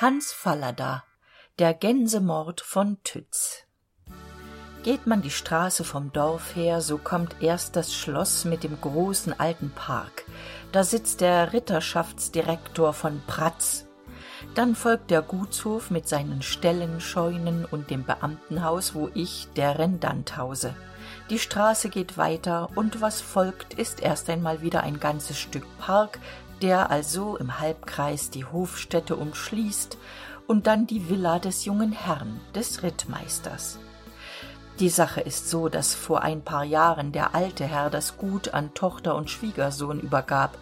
Hans Fallada Der Gänsemord von Tütz Geht man die Straße vom Dorf her, so kommt erst das Schloss mit dem großen alten Park. Da sitzt der Ritterschaftsdirektor von Pratz. Dann folgt der Gutshof mit seinen Ställen, Scheunen und dem Beamtenhaus, wo ich, der Rendant, hause. Die Straße geht weiter, und was folgt, ist erst einmal wieder ein ganzes Stück Park, der also im Halbkreis die Hofstätte umschließt, und dann die Villa des jungen Herrn, des Rittmeisters. Die Sache ist so, dass vor ein paar Jahren der alte Herr das Gut an Tochter und Schwiegersohn übergab.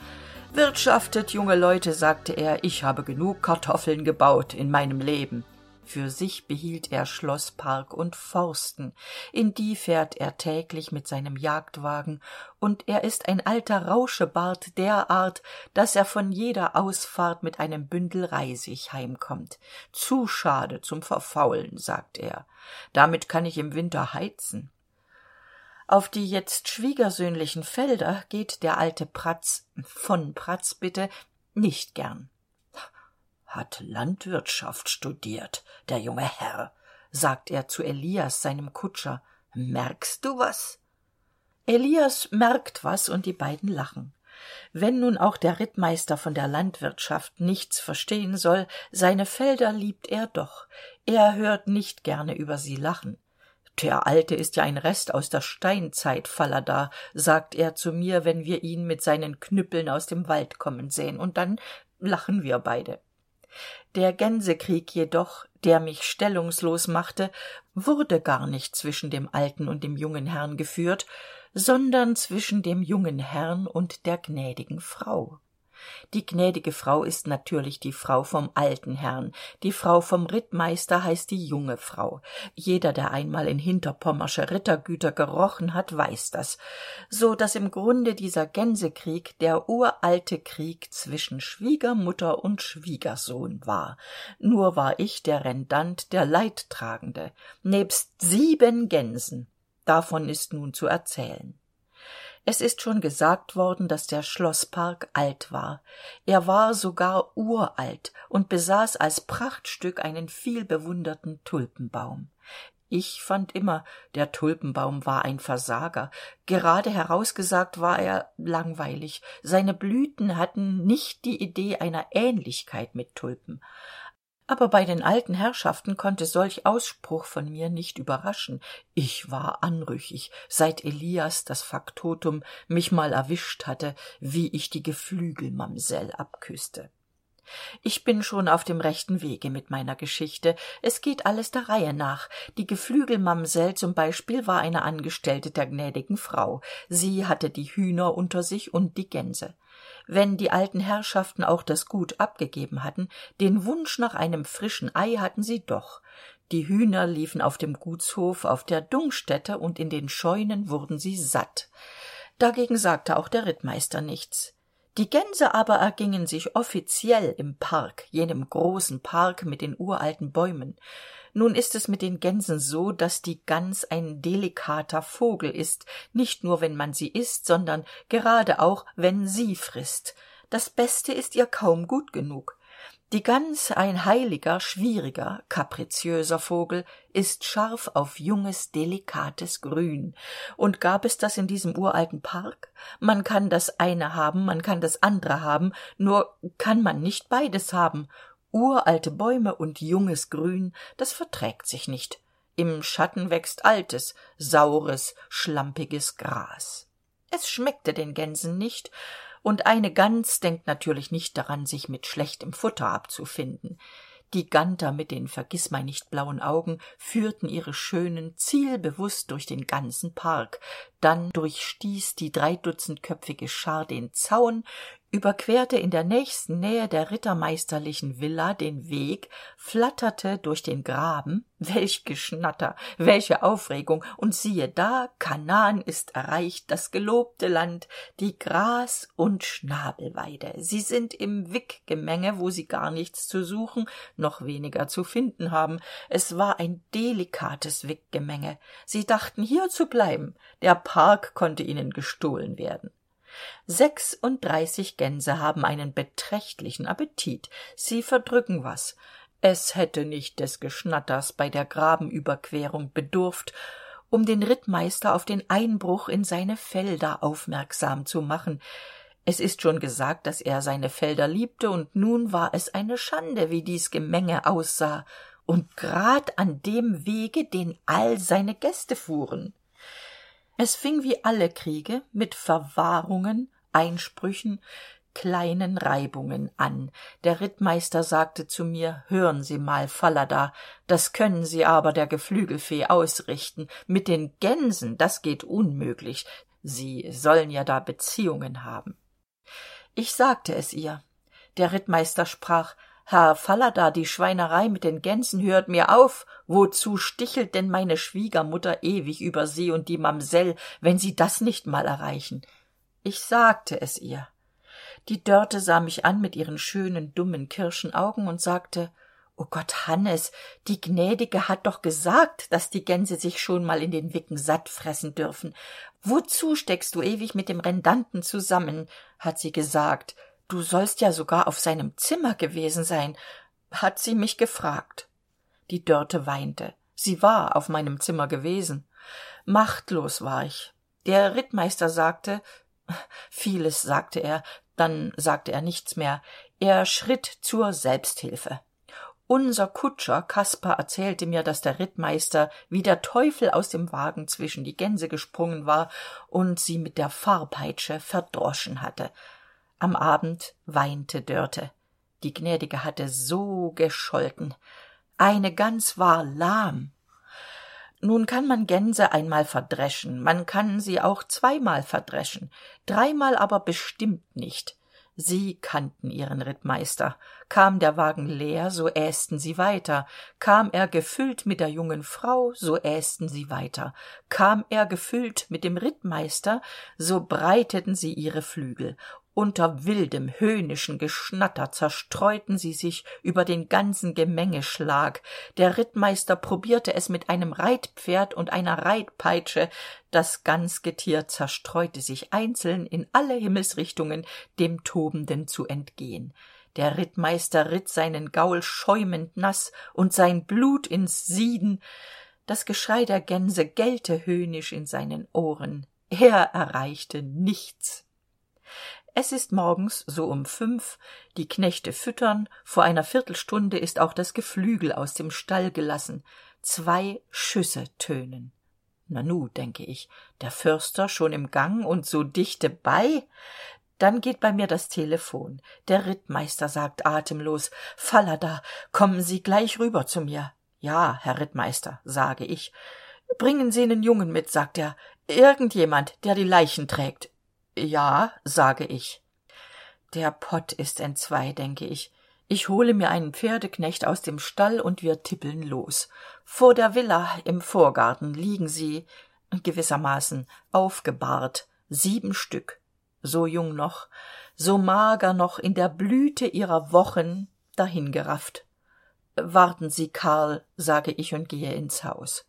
Wirtschaftet, junge Leute, sagte er, ich habe genug Kartoffeln gebaut in meinem Leben. Für sich behielt er Schloss, Park und Forsten, in die fährt er täglich mit seinem Jagdwagen, und er ist ein alter Rauschebart derart, dass er von jeder Ausfahrt mit einem Bündel Reisig heimkommt. Zu schade zum Verfaulen, sagt er. Damit kann ich im Winter heizen. Auf die jetzt schwiegersöhnlichen Felder geht der alte Pratz, von Pratz bitte, nicht gern hat landwirtschaft studiert der junge herr sagt er zu elias seinem kutscher. Merkst du was? Elias merkt was und die beiden lachen. Wenn nun auch der rittmeister von der landwirtschaft nichts verstehen soll seine felder liebt er doch. Er hört nicht gerne über sie lachen. Der alte ist ja ein rest aus der steinzeit falada sagt er zu mir wenn wir ihn mit seinen knüppeln aus dem wald kommen sehen. Und dann lachen wir beide der gänsekrieg jedoch der mich stellungslos machte wurde gar nicht zwischen dem alten und dem jungen herrn geführt sondern zwischen dem jungen herrn und der gnädigen frau die gnädige frau ist natürlich die frau vom alten herrn. Die frau vom rittmeister heißt die junge frau. Jeder der einmal in hinterpommersche rittergüter gerochen hat weiß das. So dass im grunde dieser gänsekrieg der uralte krieg zwischen schwiegermutter und schwiegersohn war. Nur war ich der rendant der leidtragende. Nebst sieben gänsen. Davon ist nun zu erzählen es ist schon gesagt worden dass der schloßpark alt war. Er war sogar uralt und besaß als prachtstück einen vielbewunderten tulpenbaum. Ich fand immer der tulpenbaum war ein versager. Gerade herausgesagt war er langweilig. Seine blüten hatten nicht die idee einer ähnlichkeit mit tulpen aber bei den alten herrschaften konnte solch ausspruch von mir nicht überraschen. Ich war anrüchig seit elias das faktotum mich mal erwischt hatte wie ich die geflügelmamsell abküßte ich bin schon auf dem rechten wege mit meiner geschichte. Es geht alles der reihe nach. Die geflügelmamsell zum beispiel war eine angestellte der gnädigen frau. Sie hatte die hühner unter sich und die gänse. Wenn die alten herrschaften auch das gut abgegeben hatten den wunsch nach einem frischen ei hatten sie doch. Die hühner liefen auf dem gutshof auf der dungstätte und in den scheunen wurden sie satt. Dagegen sagte auch der rittmeister nichts die gänse aber ergingen sich offiziell im park jenem großen park mit den uralten bäumen. Nun ist es mit den gänsen so dass die gans ein delikater vogel ist nicht nur wenn man sie isst sondern gerade auch wenn sie frißt das beste ist ihr kaum gut genug die gans ein heiliger schwieriger kapriziöser vogel ist scharf auf junges delikates grün. Und gab es das in diesem uralten park? Man kann das eine haben man kann das andre haben nur kann man nicht beides haben. Uralte bäume und junges grün das verträgt sich nicht. Im schatten wächst altes saures schlampiges gras. Es schmeckte den gänsen nicht und eine gans denkt natürlich nicht daran sich mit schlechtem futter abzufinden. Die ganter mit den vergißmeinnicht blauen augen führten ihre schönen zielbewußt durch den ganzen park. Dann durchstieß die dreidutzendköpfige schar den zaun überquerte in der nächsten nähe der rittermeisterlichen villa den weg flatterte durch den graben. Welch geschnatter welche aufregung. Und siehe da kanaan ist erreicht das gelobte land die gras und schnabelweide. Sie sind im wickgemenge wo sie gar nichts zu suchen noch weniger zu finden haben. Es war ein delikates wickgemenge. Sie dachten hier zu bleiben. Der park konnte ihnen gestohlen werden sechsunddreißig gänse haben einen beträchtlichen appetit. Sie verdrücken was. Es hätte nicht des geschnatters bei der grabenüberquerung bedurft um den rittmeister auf den einbruch in seine felder aufmerksam zu machen. Es ist schon gesagt dass er seine felder liebte und nun war es eine schande wie dies gemenge aussah. Und grad an dem wege den all seine gäste fuhren es fing wie alle kriege mit verwahrungen einsprüchen kleinen reibungen an. Der rittmeister sagte zu mir hören sie mal falada das können sie aber der geflügelfee ausrichten. Mit den gänsen das geht unmöglich. Sie sollen ja da beziehungen haben. Ich sagte es ihr. Der rittmeister sprach herr falada die schweinerei mit den gänsen hört mir auf. Wozu stichelt denn meine schwiegermutter ewig über sie und die mamsell wenn sie das nicht mal erreichen? Ich sagte es ihr. Die dörte sah mich an mit ihren schönen dummen kirschenaugen und sagte o gott hannes die gnädige hat doch gesagt dass die gänse sich schon mal in den wicken satt fressen dürfen. Wozu steckst du ewig mit dem rendanten zusammen hat sie gesagt du sollst ja sogar auf seinem zimmer gewesen sein hat sie mich gefragt. Die dörte weinte. Sie war auf meinem zimmer gewesen. Machtlos war ich. Der rittmeister sagte vieles sagte er dann sagte er nichts mehr. Er schritt zur selbsthilfe. Unser kutscher kaspar erzählte mir dass der rittmeister wie der teufel aus dem wagen zwischen die gänse gesprungen war und sie mit der fahrpeitsche verdroschen hatte am abend weinte dörte. Die gnädige hatte so gescholten. Eine gans war lahm. Nun kann man gänse einmal verdreschen. Man kann sie auch zweimal verdreschen. Dreimal aber bestimmt nicht. Sie kannten ihren rittmeister. Kam der wagen leer so ästen sie weiter. Kam er gefüllt mit der jungen frau so ästen sie weiter. Kam er gefüllt mit dem rittmeister so breiteten sie ihre flügel unter wildem höhnischen geschnatter zerstreuten sie sich über den ganzen gemengeschlag der rittmeister probierte es mit einem reitpferd und einer reitpeitsche. Das ganzgetier zerstreute sich einzeln in alle himmelsrichtungen dem tobenden zu entgehen. Der rittmeister ritt seinen gaul schäumend nass und sein blut ins sieden. Das geschrei der gänse gellte höhnisch in seinen ohren. Er erreichte nichts es ist morgens so um fünf die knechte füttern vor einer viertelstunde ist auch das geflügel aus dem stall gelassen zwei schüsse tönen. Nanu denke ich der förster schon im gang und so dichte bei. Dann geht bei mir das telephon der rittmeister sagt atemlos falada kommen sie gleich rüber zu mir. Ja herr rittmeister sage ich. Bringen sie nen jungen mit sagt er. Irgend jemand der die leichen trägt ja sage ich. Der pott ist entzwei denke ich. Ich hole mir einen pferdeknecht aus dem stall und wir tippeln los. Vor der villa im vorgarten liegen sie gewissermaßen aufgebahrt. Sieben stück. So jung noch so mager noch in der blüte ihrer wochen dahingerafft. Warten sie karl sage ich und gehe ins haus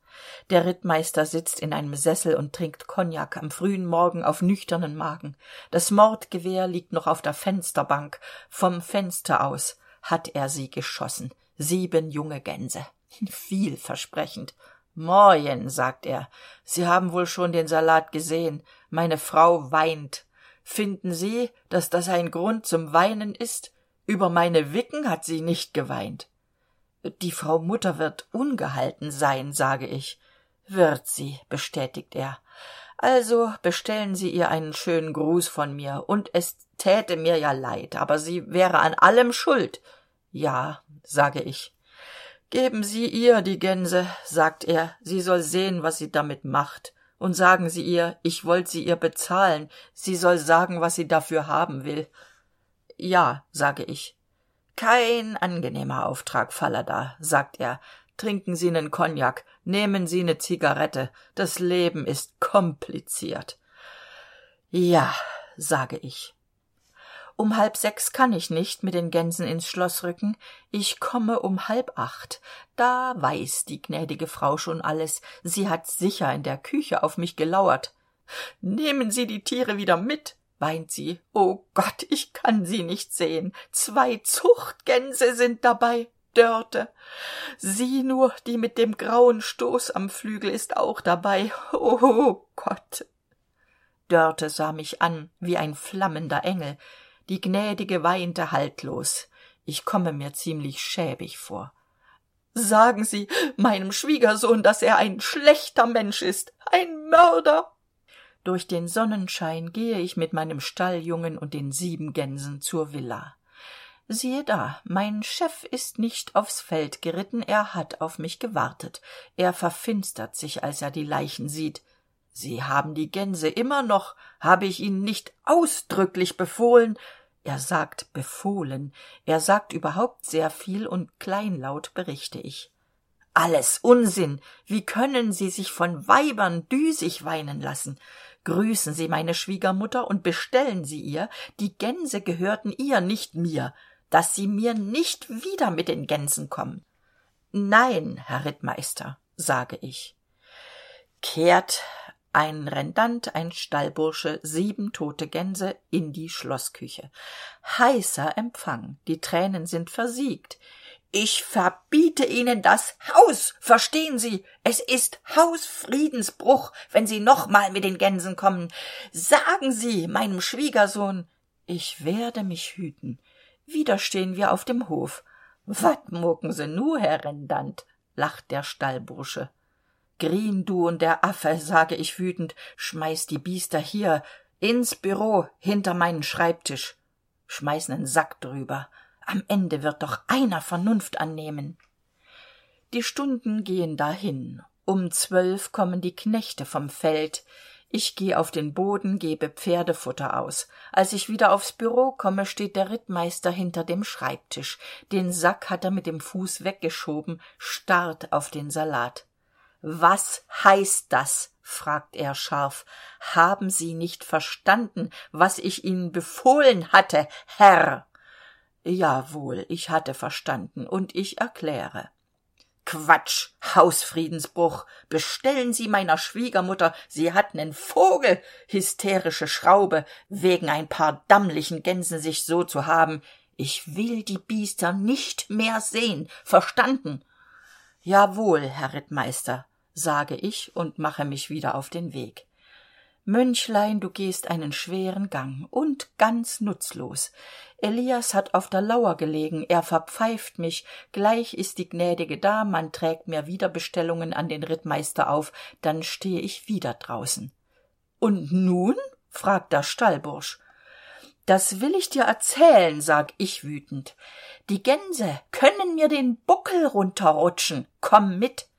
der rittmeister sitzt in einem sessel und trinkt kognak am frühen morgen auf nüchternen magen. Das mordgewehr liegt noch auf der fensterbank. Vom fenster aus hat er sie geschossen. Sieben junge gänse. Vielversprechend. Morjen sagt er. Sie haben wohl schon den salat gesehen. Meine frau weint. Finden sie dass das ein grund zum weinen ist? Über meine wicken hat sie nicht geweint die frau mutter wird ungehalten sein sage ich wird sie bestätigt er. Also bestellen sie ihr einen schönen gruß von mir. Und es täte mir ja leid aber sie wäre an allem schuld. Ja sage ich. Geben sie ihr die gänse sagt er. Sie soll sehen was sie damit macht. Und sagen sie ihr ich wollt sie ihr bezahlen. Sie soll sagen was sie dafür haben will. Ja sage ich kein angenehmer auftrag falada sagt er. Trinken sie nen kognak nehmen sie ne zigarette. Das leben ist kompliziert. Ja sage ich. Um halb sechs kann ich nicht mit den gänsen ins schloss rücken. Ich komme um halb acht. Da weiß die gnädige frau schon alles. Sie hat sicher in der küche auf mich gelauert. Nehmen sie die tiere wieder mit weint sie o gott ich kann sie nicht sehen zwei zuchtgänse sind dabei Dörte. Sie nur, die mit dem grauen Stoß am Flügel ist auch dabei. Oh Gott. Dörte sah mich an wie ein flammender Engel. Die Gnädige weinte haltlos. Ich komme mir ziemlich schäbig vor. Sagen Sie meinem Schwiegersohn, dass er ein schlechter Mensch ist, ein Mörder. Durch den Sonnenschein gehe ich mit meinem Stalljungen und den sieben Gänsen zur Villa. Siehe da, mein Chef ist nicht aufs Feld geritten, er hat auf mich gewartet. Er verfinstert sich, als er die Leichen sieht. Sie haben die Gänse immer noch, habe ich Ihnen nicht ausdrücklich befohlen, er sagt befohlen. Er sagt überhaupt sehr viel und kleinlaut berichte ich. Alles Unsinn. Wie können Sie sich von Weibern düsig weinen lassen? Grüßen Sie meine Schwiegermutter und bestellen Sie ihr, die Gänse gehörten ihr, nicht mir, dass Sie mir nicht wieder mit den Gänsen kommen. Nein, Herr Rittmeister, sage ich. Kehrt ein Rendant, ein Stallbursche, sieben tote Gänse in die Schloßküche. Heißer Empfang, die Tränen sind versiegt. Ich verbiete Ihnen das Haus, verstehen Sie? Es ist Hausfriedensbruch, wenn Sie nochmal mit den Gänsen kommen. Sagen Sie meinem Schwiegersohn. Ich werde mich hüten. Wieder stehen wir auf dem Hof. Wat mucken Sie nu, Herr Rendant? lacht der Stallbursche. Green, du und der Affe, sage ich wütend, schmeiß die Biester hier, ins Büro, hinter meinen Schreibtisch. Schmeiß nen Sack drüber. Am Ende wird doch einer Vernunft annehmen. Die Stunden gehen dahin. Um zwölf kommen die Knechte vom Feld. Ich geh auf den Boden, gebe Pferdefutter aus. Als ich wieder aufs Büro komme, steht der Rittmeister hinter dem Schreibtisch. Den Sack hat er mit dem Fuß weggeschoben, starrt auf den Salat. Was heißt das? fragt er scharf. Haben Sie nicht verstanden, was ich Ihnen befohlen hatte, Herr? Jawohl, ich hatte verstanden, und ich erkläre. Quatsch, Hausfriedensbruch. Bestellen Sie meiner Schwiegermutter, sie hat nen Vogel, hysterische Schraube, wegen ein paar dammlichen Gänsen sich so zu haben. Ich will die Biester nicht mehr sehen, verstanden? Jawohl, Herr Rittmeister, sage ich und mache mich wieder auf den Weg. Mönchlein, du gehst einen schweren Gang und ganz nutzlos. Elias hat auf der Lauer gelegen, er verpfeift mich, gleich ist die gnädige da, man trägt mir wieder Bestellungen an den Rittmeister auf, dann stehe ich wieder draußen. Und nun? fragt der Stallbursch. Das will ich dir erzählen, sag ich wütend. Die Gänse können mir den Buckel runterrutschen. Komm mit.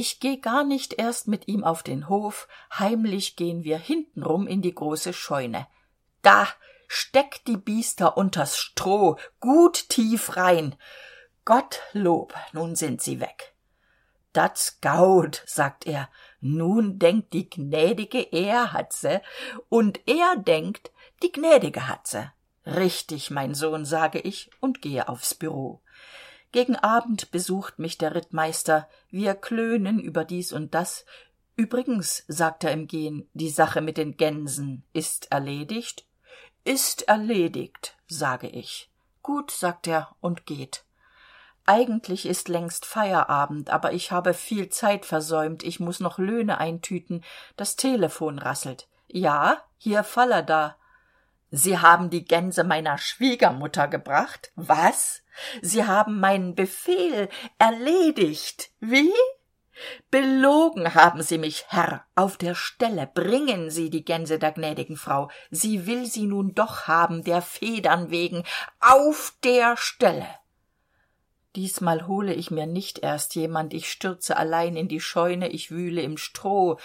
Ich geh gar nicht erst mit ihm auf den Hof, heimlich gehen wir hintenrum in die große Scheune. Da steckt die Biester unters Stroh, gut tief rein. Gottlob, nun sind sie weg. Dat's gaut, sagt er, nun denkt die Gnädige, er hat se, und er denkt, die Gnädige hat se. Richtig, mein Sohn, sage ich und gehe aufs Büro. Gegen Abend besucht mich der Rittmeister, wir klönen über dies und das. Übrigens, sagt er im Gehen, die Sache mit den Gänsen ist erledigt? Ist erledigt, sage ich. Gut, sagt er und geht. Eigentlich ist längst Feierabend, aber ich habe viel Zeit versäumt, ich muss noch Löhne eintüten. Das Telefon rasselt. Ja, hier Fallada. Sie haben die Gänse meiner Schwiegermutter gebracht? Was? Sie haben meinen Befehl erledigt. Wie? Belogen haben Sie mich, Herr. Auf der Stelle bringen Sie die Gänse der gnädigen Frau. Sie will sie nun doch haben, der Federn wegen. Auf der Stelle. Diesmal hole ich mir nicht erst jemand, ich stürze allein in die Scheune, ich wühle im Stroh.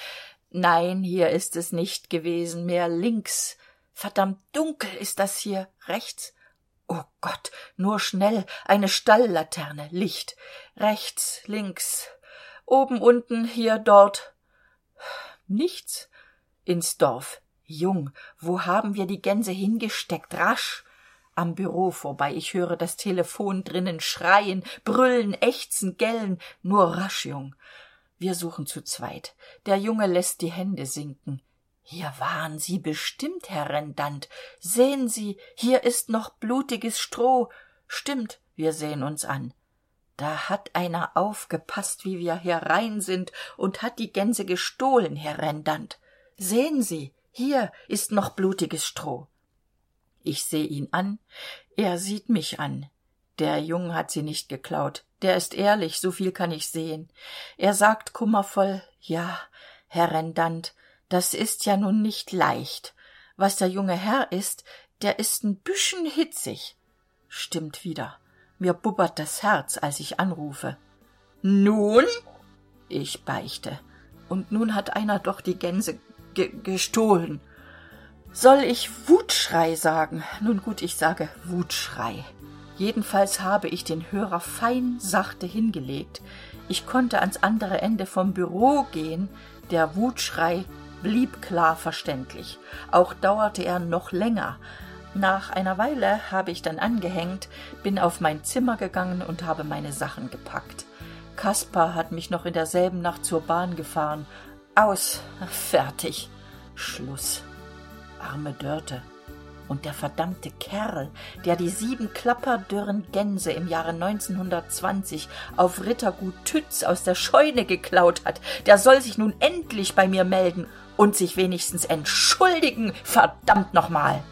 Nein, hier ist es nicht gewesen, mehr links verdammt dunkel ist das hier rechts. O gott nur schnell. Eine stalllaterne licht. Rechts links. Oben unten hier dort. Nichts. Ins dorf. Jung. Wo haben wir die gänse hingesteckt? Rasch. Am Büro vorbei, ich höre das Telefon drinnen schreien, brüllen, ächzen, gellen, nur rasch, Jung. Wir suchen zu zweit. Der Junge lässt die Hände sinken. Hier waren Sie bestimmt, Herr Rendant. Sehen Sie, hier ist noch blutiges Stroh. Stimmt, wir sehen uns an. da hat einer aufgepaßt wie wir herein sind und hat die gänse gestohlen herr rendant sehen sie hier ist noch blutiges stroh ich seh ihn an er sieht mich an der jung hat sie nicht geklaut der ist ehrlich so viel kann ich sehen er sagt kummervoll ja herr rendant das ist ja nun nicht leicht. Was der junge herr ist der ist n büschen hitzig. Stimmt wieder. Mir bubbert das herz als ich anrufe. Nun? Ich beichte. Und nun hat einer doch die gänse gestohlen. Soll ich wutschrei sagen? Nun gut ich sage wutschrei. Jedenfalls habe ich den hörer fein sachte hingelegt. Ich konnte ans andere ende vom bureau gehen. Der wutschrei blieb klar verständlich. Auch dauerte er noch länger. Nach einer weile habe ich dann angehängt bin auf mein zimmer gegangen und habe meine sachen gepackt. Kaspar hat mich noch in derselben nacht zur bahn gefahren. Aus fertig. Schluß arme dörte. Und der verdammte kerl der die sieben klapperdürren gänse im jahre neunzehnhundertzwanzig auf rittergut tütz aus der scheune geklaut hat der soll sich nun endlich bei mir melden und sich wenigstens entschuldigen. Verdammt noch mal